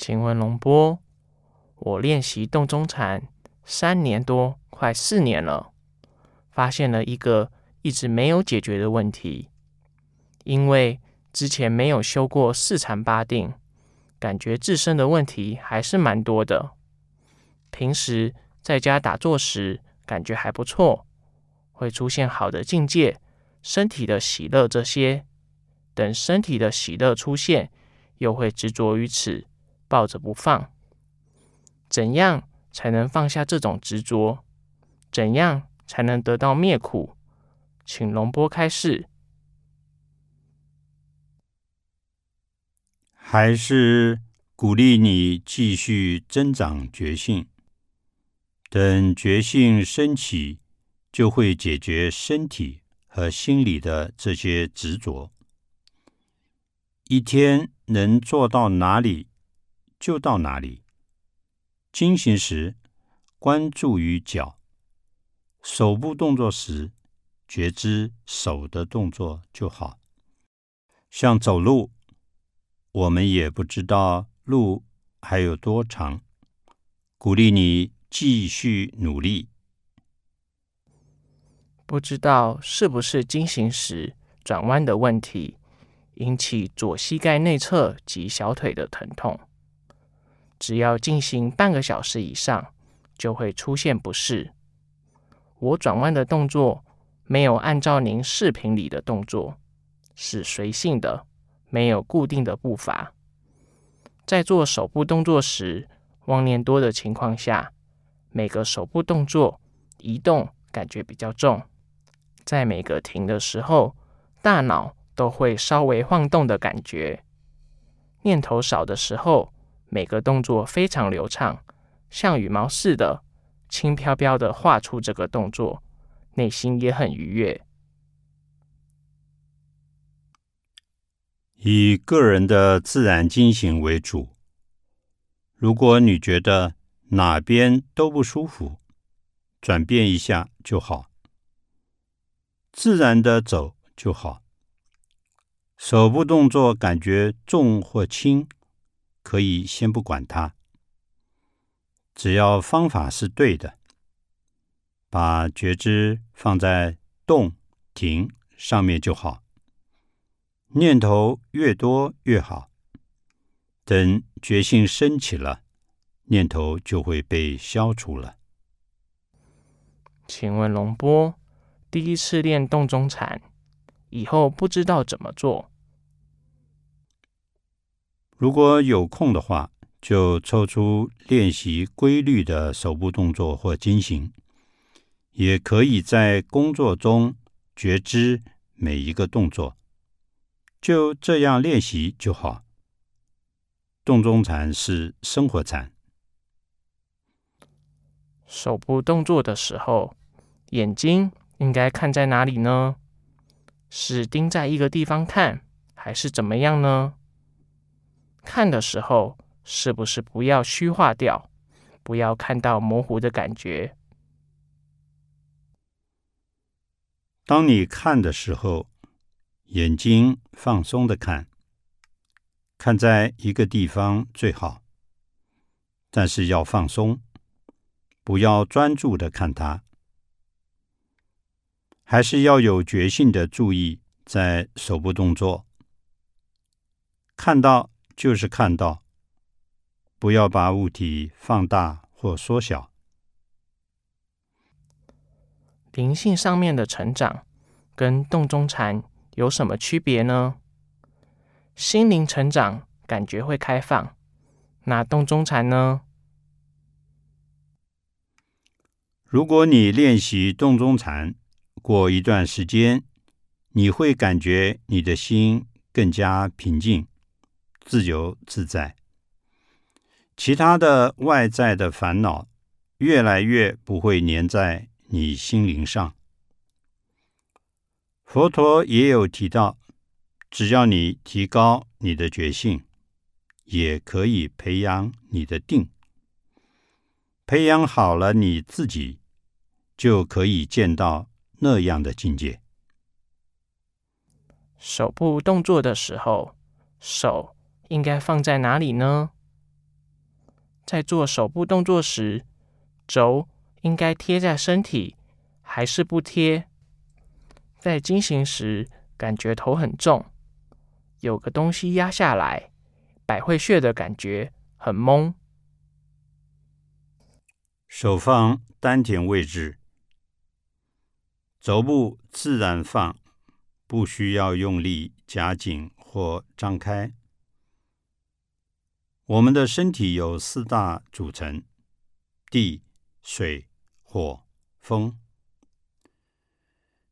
请问龙波，我练习洞中禅三年多，快四年了，发现了一个一直没有解决的问题。因为之前没有修过四禅八定，感觉自身的问题还是蛮多的。平时在家打坐时，感觉还不错，会出现好的境界、身体的喜乐这些。等身体的喜乐出现，又会执着于此，抱着不放。怎样才能放下这种执着？怎样才能得到灭苦？请龙波开示。还是鼓励你继续增长觉性。等觉性升起，就会解决身体和心理的这些执着。一天能做到哪里，就到哪里。进行时关注于脚，手部动作时觉知手的动作就好。像走路，我们也不知道路还有多长，鼓励你。继续努力。不知道是不是经行时转弯的问题，引起左膝盖内侧及小腿的疼痛。只要进行半个小时以上，就会出现不适。我转弯的动作没有按照您视频里的动作，是随性的，没有固定的步伐。在做手部动作时，妄念多的情况下。每个手部动作移动感觉比较重，在每个停的时候，大脑都会稍微晃动的感觉。念头少的时候，每个动作非常流畅，像羽毛似的，轻飘飘的画出这个动作，内心也很愉悦。以个人的自然惊醒为主。如果你觉得，哪边都不舒服，转变一下就好，自然的走就好。手部动作感觉重或轻，可以先不管它，只要方法是对的，把觉知放在动、停上面就好。念头越多越好，等觉性升起了。念头就会被消除了。请问龙波，第一次练洞中禅，以后不知道怎么做。如果有空的话，就抽出练习规律的手部动作或经行，也可以在工作中觉知每一个动作，就这样练习就好。洞中禅是生活禅。手部动作的时候，眼睛应该看在哪里呢？是盯在一个地方看，还是怎么样呢？看的时候，是不是不要虚化掉，不要看到模糊的感觉？当你看的时候，眼睛放松的看，看在一个地方最好，但是要放松。不要专注的看它，还是要有决心的注意在手部动作。看到就是看到，不要把物体放大或缩小。灵性上面的成长跟洞中禅有什么区别呢？心灵成长感觉会开放，那洞中禅呢？如果你练习洞中禅，过一段时间，你会感觉你的心更加平静、自由自在，其他的外在的烦恼越来越不会粘在你心灵上。佛陀也有提到，只要你提高你的觉性，也可以培养你的定，培养好了你自己。就可以见到那样的境界。手部动作的时候，手应该放在哪里呢？在做手部动作时，轴应该贴在身体，还是不贴？在进行时，感觉头很重，有个东西压下来，百会穴的感觉很懵。手放丹田位置，肘部自然放，不需要用力夹紧或张开。我们的身体有四大组成：地、水、火、风。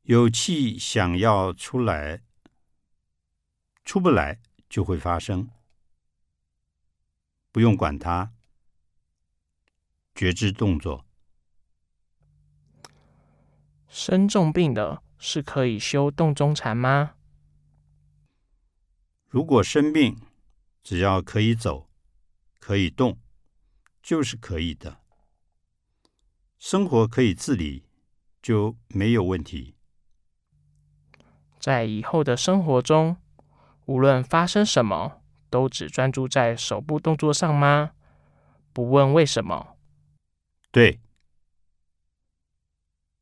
有气想要出来，出不来就会发生，不用管它。觉知动作。生重病的是可以修动中禅吗？如果生病，只要可以走、可以动，就是可以的。生活可以自理，就没有问题。在以后的生活中，无论发生什么，都只专注在手部动作上吗？不问为什么。对，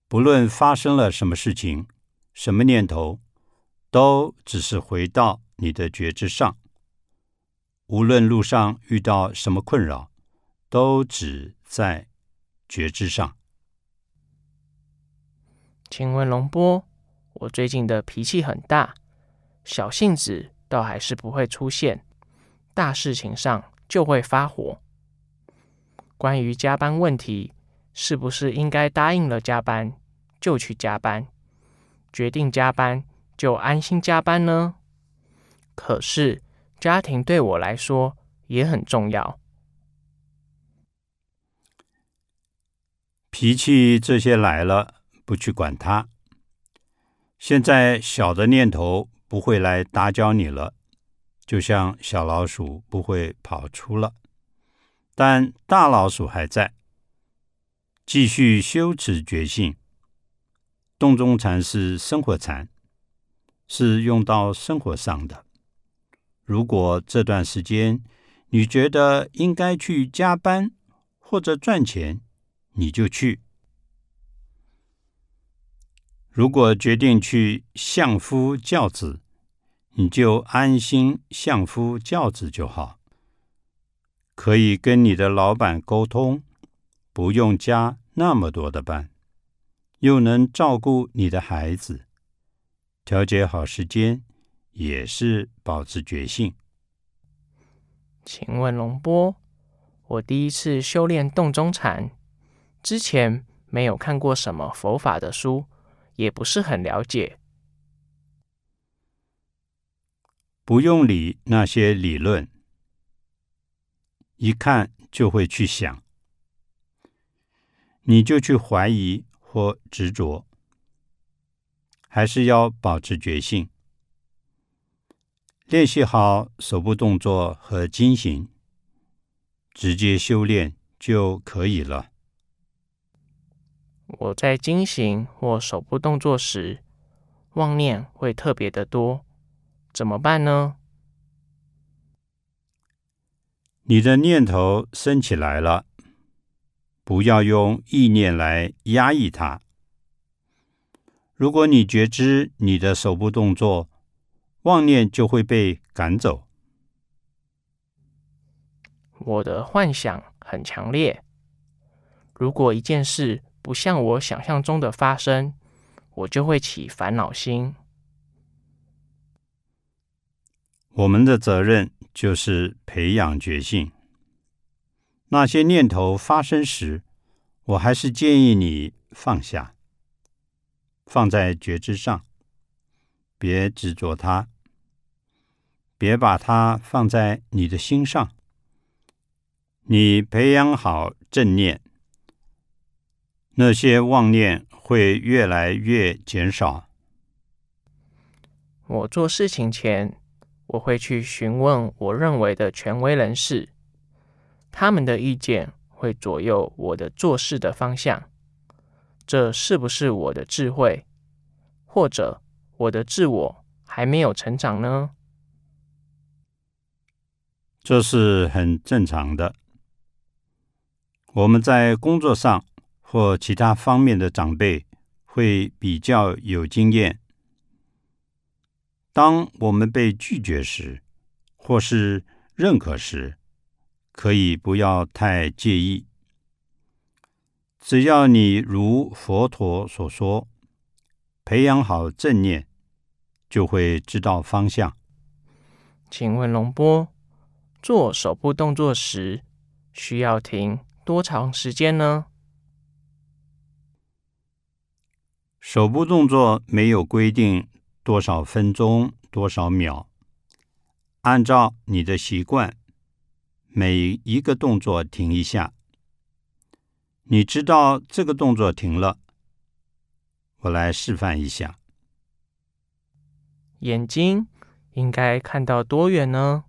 不论发生了什么事情、什么念头，都只是回到你的觉知上。无论路上遇到什么困扰，都只在觉知上。请问龙波，我最近的脾气很大，小性子倒还是不会出现，大事情上就会发火。关于加班问题，是不是应该答应了加班就去加班，决定加班就安心加班呢？可是家庭对我来说也很重要，脾气这些来了，不去管它。现在小的念头不会来打搅你了，就像小老鼠不会跑出了。但大老鼠还在，继续修持觉性。洞中禅是生活禅，是用到生活上的。如果这段时间你觉得应该去加班或者赚钱，你就去；如果决定去相夫教子，你就安心相夫教子就好。可以跟你的老板沟通，不用加那么多的班，又能照顾你的孩子，调节好时间，也是保持觉性。请问龙波，我第一次修炼洞中禅，之前没有看过什么佛法的书，也不是很了解，不用理那些理论。一看就会去想，你就去怀疑或执着，还是要保持觉性，练习好手部动作和筋行，直接修炼就可以了。我在筋行或手部动作时，妄念会特别的多，怎么办呢？你的念头升起来了，不要用意念来压抑它。如果你觉知你的手部动作，妄念就会被赶走。我的幻想很强烈，如果一件事不像我想象中的发生，我就会起烦恼心。我们的责任。就是培养觉性。那些念头发生时，我还是建议你放下，放在觉知上，别执着它，别把它放在你的心上。你培养好正念，那些妄念会越来越减少。我做事情前。我会去询问我认为的权威人士，他们的意见会左右我的做事的方向。这是不是我的智慧，或者我的自我还没有成长呢？这是很正常的。我们在工作上或其他方面的长辈会比较有经验。当我们被拒绝时，或是认可时，可以不要太介意。只要你如佛陀所说，培养好正念，就会知道方向。请问龙波，做手部动作时需要停多长时间呢？手部动作没有规定多少分钟、多少秒，按照你的习惯，每一个动作停一下。你知道这个动作停了，我来示范一下。眼睛应该看到多远呢？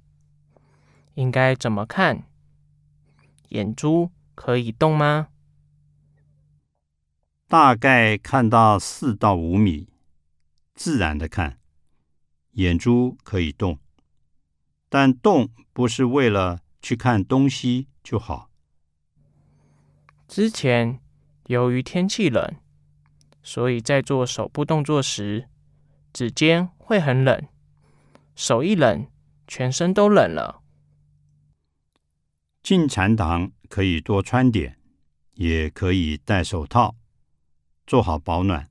应该怎么看？眼珠可以动吗？大概看到四到五米，自然的看，眼珠可以动，但动不是为了去看东西就好。之前由于天气冷，所以在做手部动作时，指尖会很冷，手一冷，全身都冷了。进禅堂可以多穿点，也可以戴手套，做好保暖。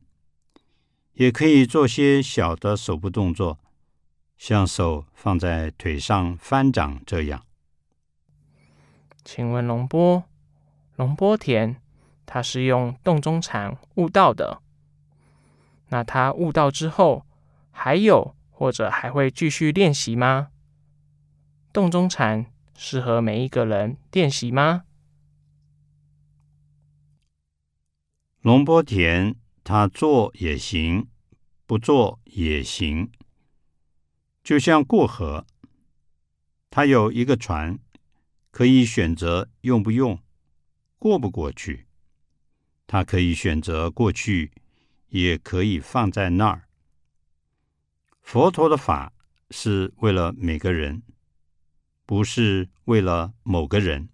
也可以做些小的手部动作，像手放在腿上翻掌这样。请问龙波？龙波田，他是用洞中禅悟道的。那他悟道之后，还有或者还会继续练习吗？洞中禅适合每一个人练习吗？龙波田，他做也行，不做也行，就像过河，他有一个船，可以选择用不用。过不过去，他可以选择过去，也可以放在那儿。佛陀的法是为了每个人，不是为了某个人。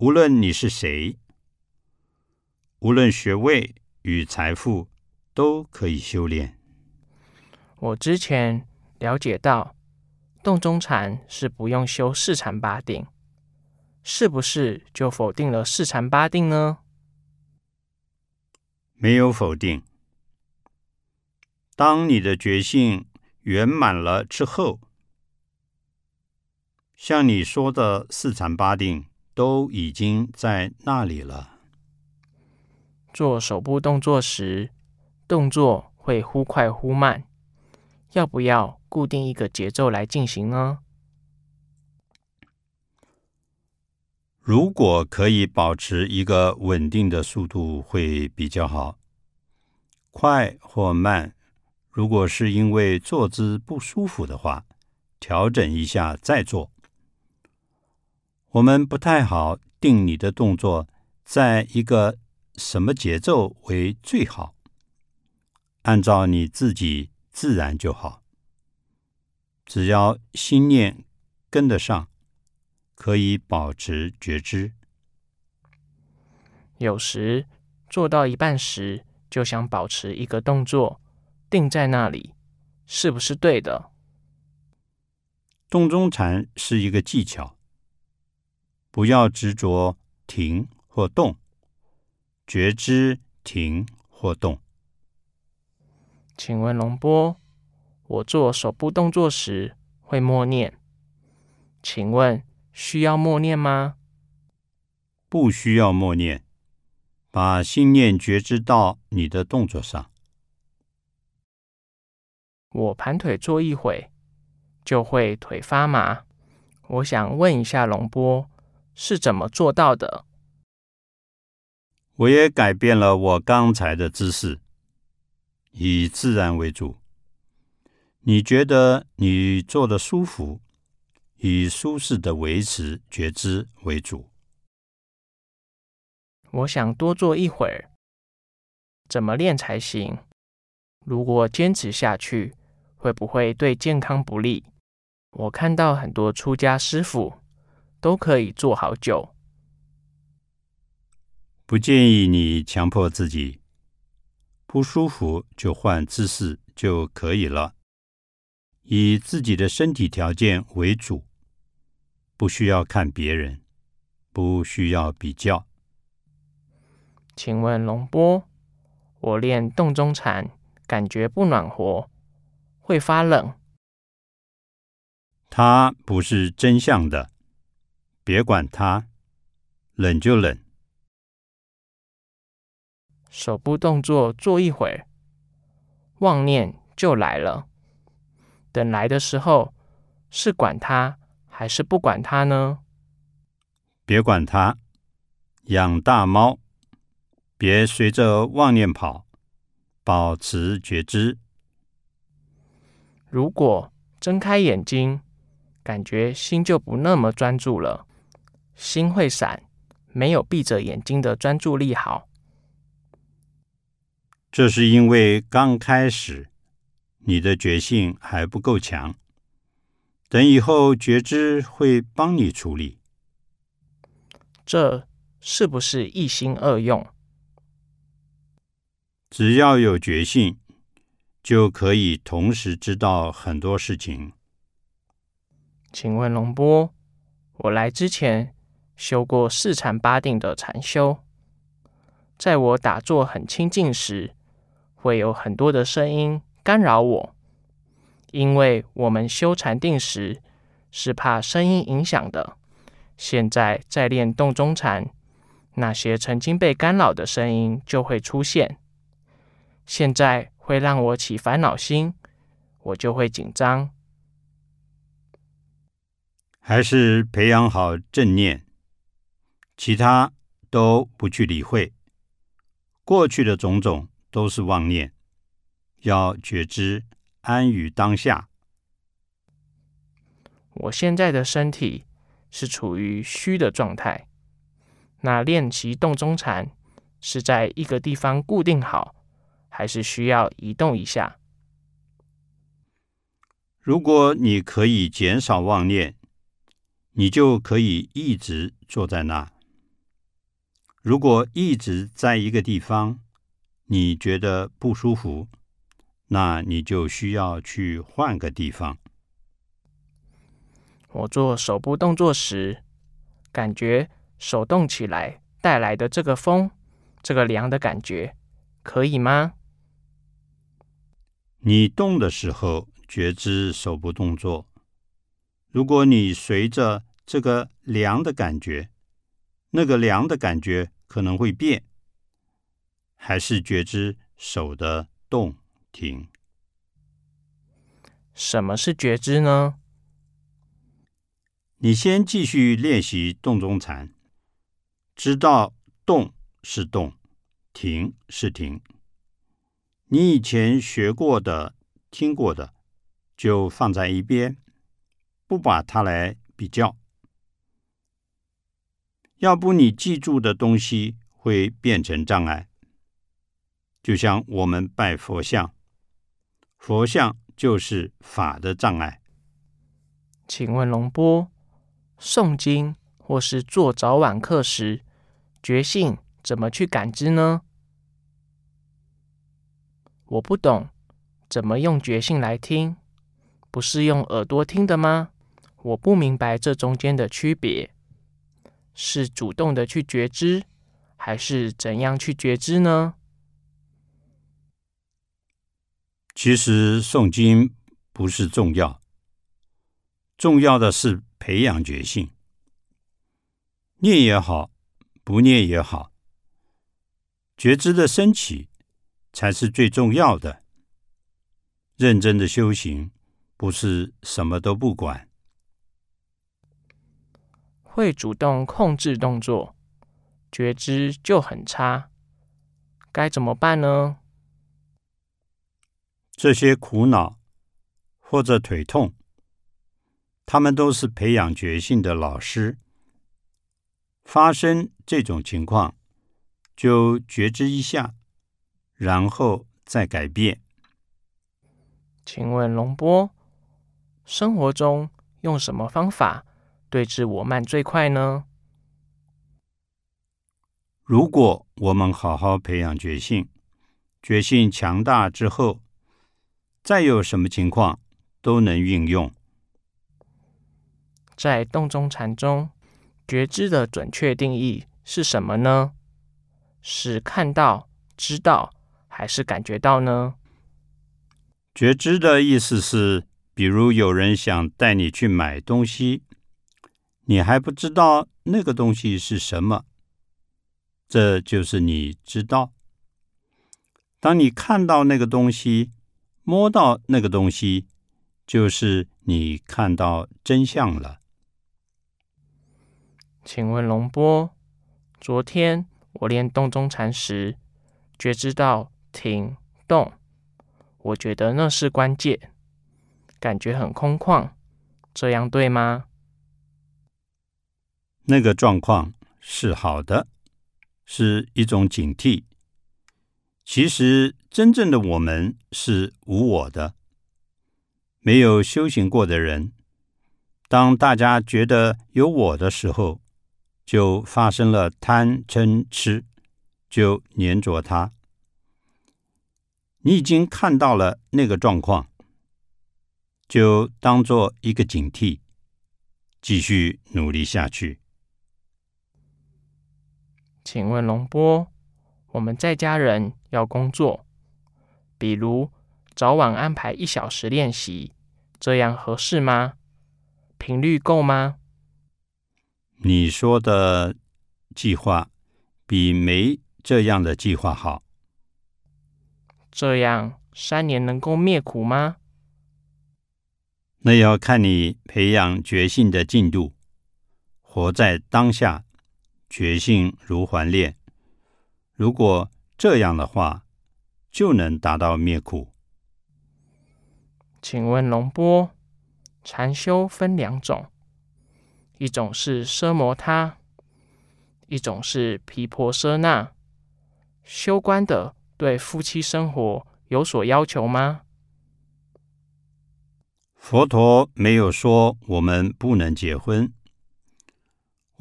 无论你是谁，无论学位与财富，都可以修炼。我之前了解到，洞中禅是不用修四禅八定。是不是就否定了四禅八定呢？没有否定。当你的觉性圆满了之后，像你说的四禅八定都已经在那里了。做手部动作时，动作会忽快忽慢，要不要固定一个节奏来进行呢？如果可以保持一个稳定的速度，会比较好。快或慢，如果是因为坐姿不舒服的话，调整一下再做。我们不太好定你的动作在一个什么节奏为最好，按照你自己自然就好。只要心念跟得上。可以保持觉知。有时做到一半时，就想保持一个动作定在那里，是不是对的？洞中禅是一个技巧，不要执着停或动，觉知停或动。请问龙波，我做手部动作时会默念，请问？需要默念吗？不需要默念，把心念觉知到你的动作上。我盘腿坐一会，就会腿发麻。我想问一下龙波，是怎么做到的？我也改变了我刚才的姿势，以自然为主。你觉得你坐的舒服？以舒适的维持觉知为主。我想多坐一会儿，怎么练才行？如果坚持下去，会不会对健康不利？我看到很多出家师傅都可以做好久，不建议你强迫自己，不舒服就换姿势就可以了，以自己的身体条件为主，不需要看别人，不需要比较。请问龙波，我练洞中禅，感觉不暖和，会发冷。它不是真相的，别管它，冷就冷。手部动作做一会儿，妄念就来了。等来的时候，是管它还是不管它呢？别管它，养大猫，别随着妄念跑，保持觉知。如果睁开眼睛，感觉心就不那么专注了，心会散，没有闭着眼睛的专注力好。这是因为刚开始你的觉性还不够强，等以后觉知会帮你处理。这是不是一心二用？只要有觉性，就可以同时知道很多事情。请问龙波，我来之前修过四禅八定的禅修，在我打坐很清净时。会有很多的声音干扰我，因为我们修禅定时是怕声音影响的。现在在练洞中禅，那些曾经被干扰的声音就会出现，现在会让我起烦恼心，我就会紧张。还是培养好正念，其他都不去理会，过去的种种。都是妄念，要觉知安于当下。我现在的身体是处于虚的状态，那练习动中禅是在一个地方固定好，还是需要移动一下？如果你可以减少妄念，你就可以一直坐在那。如果一直在一个地方，你觉得不舒服，那你就需要去换个地方。我做手部动作时，感觉手动起来带来的这个风、这个凉的感觉，可以吗？你动的时候觉知手部动作，如果你随着这个凉的感觉，那个凉的感觉可能会变。还是觉知手的动停。什么是觉知呢？你先继续练习动中禅，知道动是动，停是停。你以前学过的、听过的，就放在一边，不把它来比较。要不你记住的东西会变成障碍。就像我们拜佛像，佛像就是法的障碍。请问龙波，诵经或是做早晚课时，觉性怎么去感知呢？我不懂，怎么用觉性来听？不是用耳朵听的吗？我不明白这中间的区别，是主动的去觉知，还是怎样去觉知呢？其实诵经不是重要，重要的是培养觉性。念也好，不念也好，觉知的升起才是最重要的。认真的修行不是什么都不管，会主动控制动作，觉知就很差，该怎么办呢？这些苦恼或者腿痛，他们都是培养觉性的老师。发生这种情况，就觉知一下，然后再改变。请问龙波，生活中用什么方法对治我慢最快呢？如果我们好好培养觉性，觉性强大之后，再有什么情况都能运用。在洞中禅中，觉知的准确定义是什么呢？是看到、知道，还是感觉到呢？觉知的意思是，比如有人想带你去买东西，你还不知道那个东西是什么，这就是你知道。当你看到那个东西，摸到那个东西，就是你看到真相了。请问龙波，昨天我练洞中禅时，觉知到停动，我觉得那是关键，感觉很空旷，这样对吗？那个状况是好的，是一种警惕。其实，真正的我们是无我的。没有修行过的人，当大家觉得有我的时候，就发生了贪嗔痴，就粘着他。你已经看到了那个状况，就当做一个警惕，继续努力下去。请问龙波，我们在家人要工作，比如早晚安排一小时练习，这样合适吗？频率够吗？你说的计划比没这样的计划好。这样三年能够灭苦吗？那要看你培养觉性的进度。活在当下，觉性如环链。如果这样的话，就能达到灭苦。请问龙波，禅修分两种，一种是奢摩他，一种是毗婆舍那。修观的。对夫妻生活有所要求吗？佛陀没有说我们不能结婚。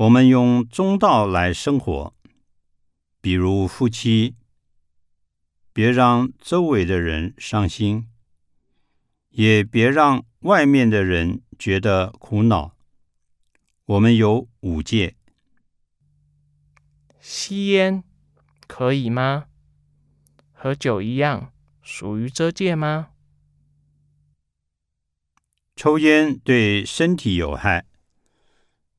我们用中道来生活，比如夫妻，别让周围的人伤心，也别让外面的人觉得苦恼。我们有五戒，吸烟可以吗？和酒一样，属于遮戒吗？抽烟对身体有害。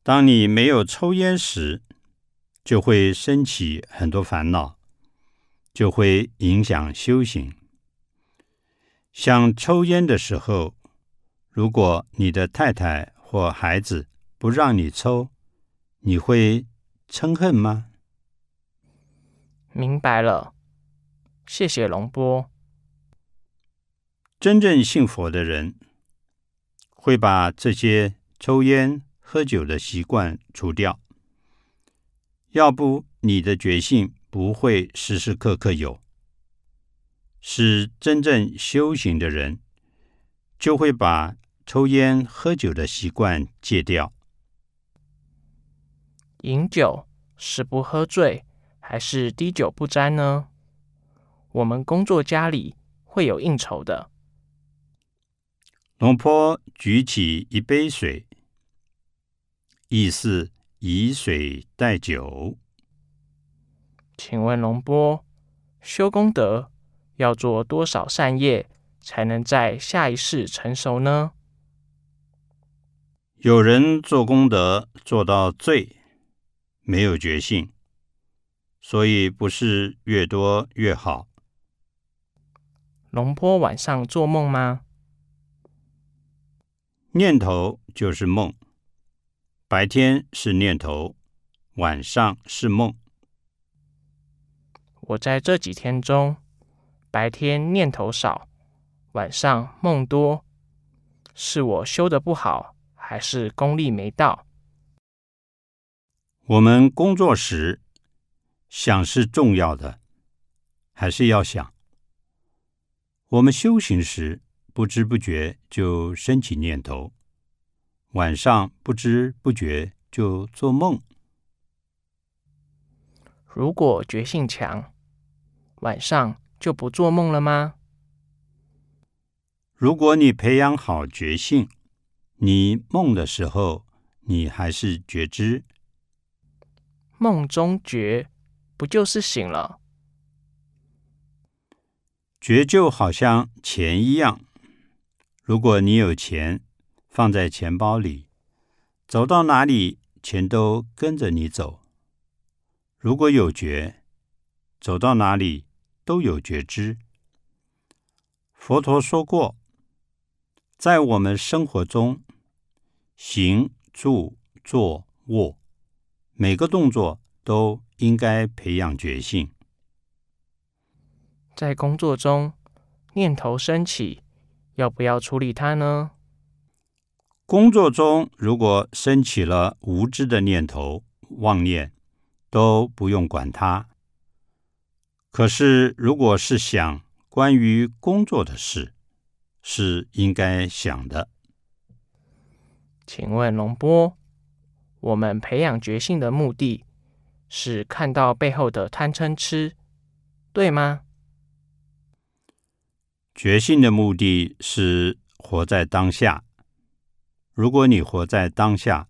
当你没有抽烟时，就会升起很多烦恼，就会影响修行。想抽烟的时候，如果你的太太或孩子不让你抽，你会嗔恨吗？明白了。谢谢龙波。真正信佛的人会把这些抽烟、喝酒的习惯除掉，要不你的觉性不会时时刻刻有。是真正修行的人，就会把抽烟、喝酒的习惯戒掉。饮酒是不喝醉，还是滴酒不沾呢？我们工作家里会有应酬的。龙坡举起一杯水，意思以水代酒。请问龙波，修功德要做多少善业，才能在下一世成熟呢？有人做功德做到最没有决心，所以不是越多越好。龙波晚上做梦吗？念头就是梦，白天是念头，晚上是梦。我在这几天中，白天念头少，晚上梦多，是我修的不好，还是功力没到？我们工作时想是重要的，还是要想？我们修行时，不知不觉就升起念头；晚上不知不觉就做梦。如果觉性强，晚上就不做梦了吗？如果你培养好觉性，你梦的时候，你还是觉知。梦中觉，不就是醒了？觉就好像钱一样，如果你有钱放在钱包里，走到哪里钱都跟着你走。如果有觉，走到哪里都有觉知。佛陀说过，在我们生活中，行住坐卧。每个动作都应该培养觉性。在工作中，念头升起，要不要处理它呢？工作中如果升起了无知的念头、妄念，都不用管它。可是，如果是想关于工作的事，是应该想的。请问龙波？我们培养觉性的目的是看到背后的贪嗔痴，对吗？觉性的目的是活在当下。如果你活在当下，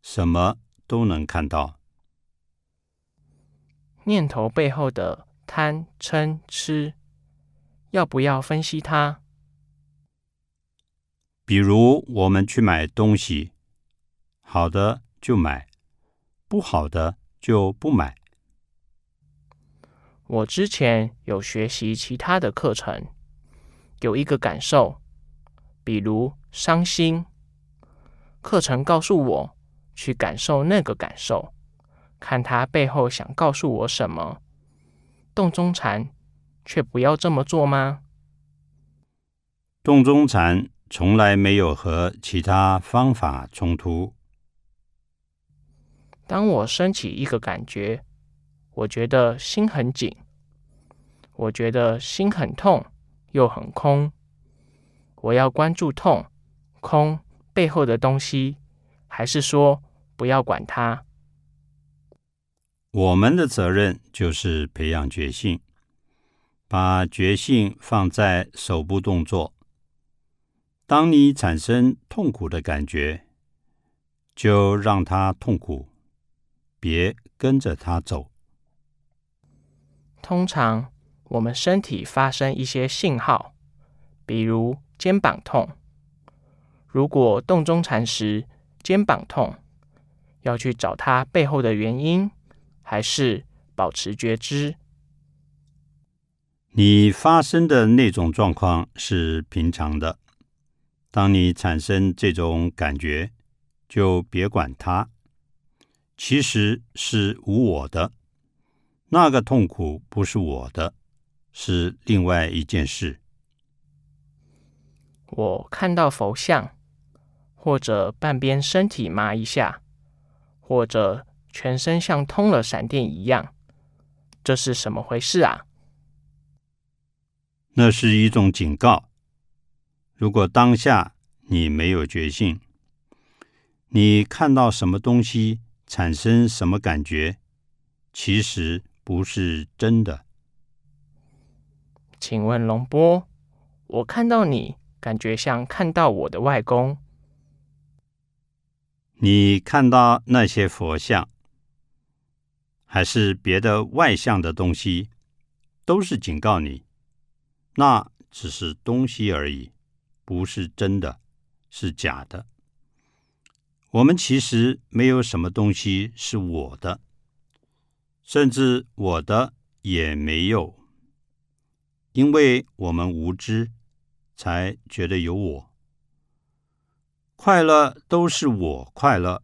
什么都能看到。念头背后的贪嗔痴，要不要分析它？比如我们去买东西。好的就买，不好的就不买。我之前有学习其他的课程，有一个感受，比如伤心。课程告诉我去感受那个感受，看他背后想告诉我什么。洞中禅却不要这么做吗？洞中禅从来没有和其他方法冲突。当我升起一个感觉，我觉得心很紧，我觉得心很痛又很空。我要关注痛、空背后的东西，还是说不要管它？我们的责任就是培养觉性，把觉性放在手部动作。当你产生痛苦的感觉，就让它痛苦。别跟着他走。通常我们身体发生一些信号，比如肩膀痛。如果动中禅时肩膀痛，要去找它背后的原因，还是保持觉知？你发生的那种状况是平常的。当你产生这种感觉，就别管它。其实是无我的，那个痛苦不是我的，是另外一件事。我看到佛像，或者半边身体麻一下，或者全身像通了闪电一样，这是什么回事啊？那是一种警告。如果当下你没有觉性，你看到什么东西？产生什么感觉？其实不是真的。请问龙波，我看到你，感觉像看到我的外公。你看到那些佛像，还是别的外向的东西，都是警告你，那只是东西而已，不是真的，是假的。我们其实没有什么东西是我的，甚至我的也没有，因为我们无知，才觉得有我。快乐都是我快乐，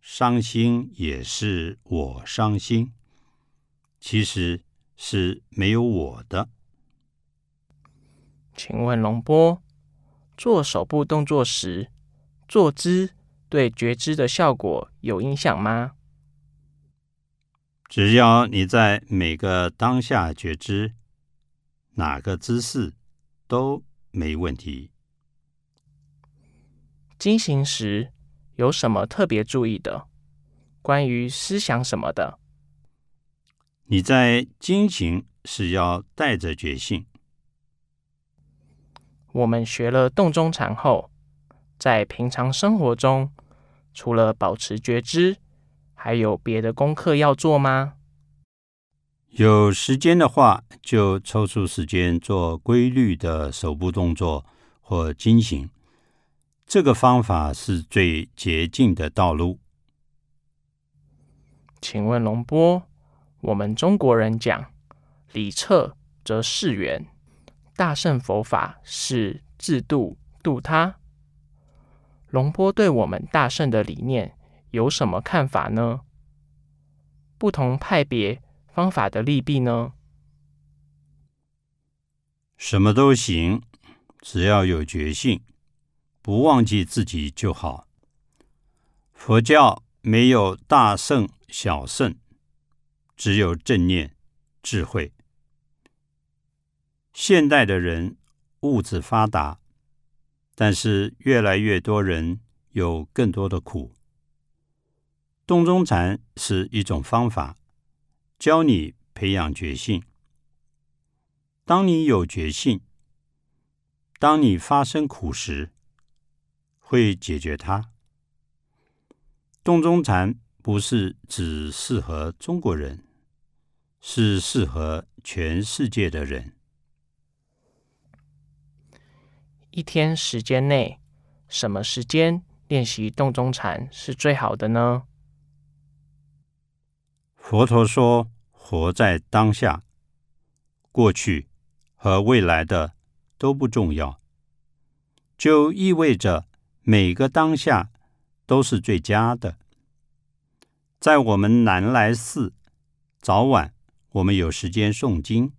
伤心也是我伤心，其实是没有我的。请问龙波，做手部动作时，坐姿。对觉知的效果有影响吗？只要你在每个当下觉知，哪个姿势都没问题。进行时有什么特别注意的？关于思想什么的？你在精行是要带着觉性。我们学了洞中禅后，在平常生活中，除了保持觉知，还有别的功课要做吗？有时间的话，就抽出时间做规律的手部动作或精行。这个方法是最捷径的道路。请问龙波，我们中国人讲理彻则世缘，大乘佛法是自度度他。龙波对我们大圣的理念有什么看法呢？不同派别方法的利弊呢？什么都行，只要有决心。不忘记自己就好。佛教没有大圣小圣，只有正念智慧。现代的人物质发达，但是越来越多人有更多的苦。洞中禅是一种方法，教你培养觉性。当你有觉性，当你发生苦时。会解决它。洞中禅不是只适合中国人，是适合全世界的人。一天时间内，什么时间练习洞中禅是最好的呢？佛陀说：“活在当下，过去和未来的都不重要。”就意味着。每个当下都是最佳的。在我们南来寺，早晚我们有时间诵经。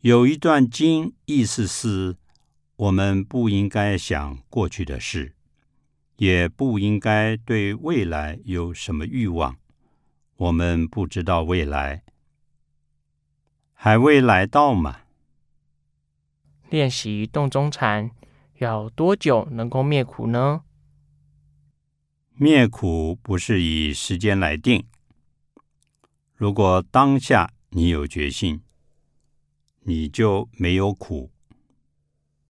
有一段经，意思是：我们不应该想过去的事，也不应该对未来有什么欲望。我们不知道未来还未来到嘛？练习洞中禅。要多久能够灭苦呢？灭苦不是以时间来定。如果当下你有决心，你就没有苦。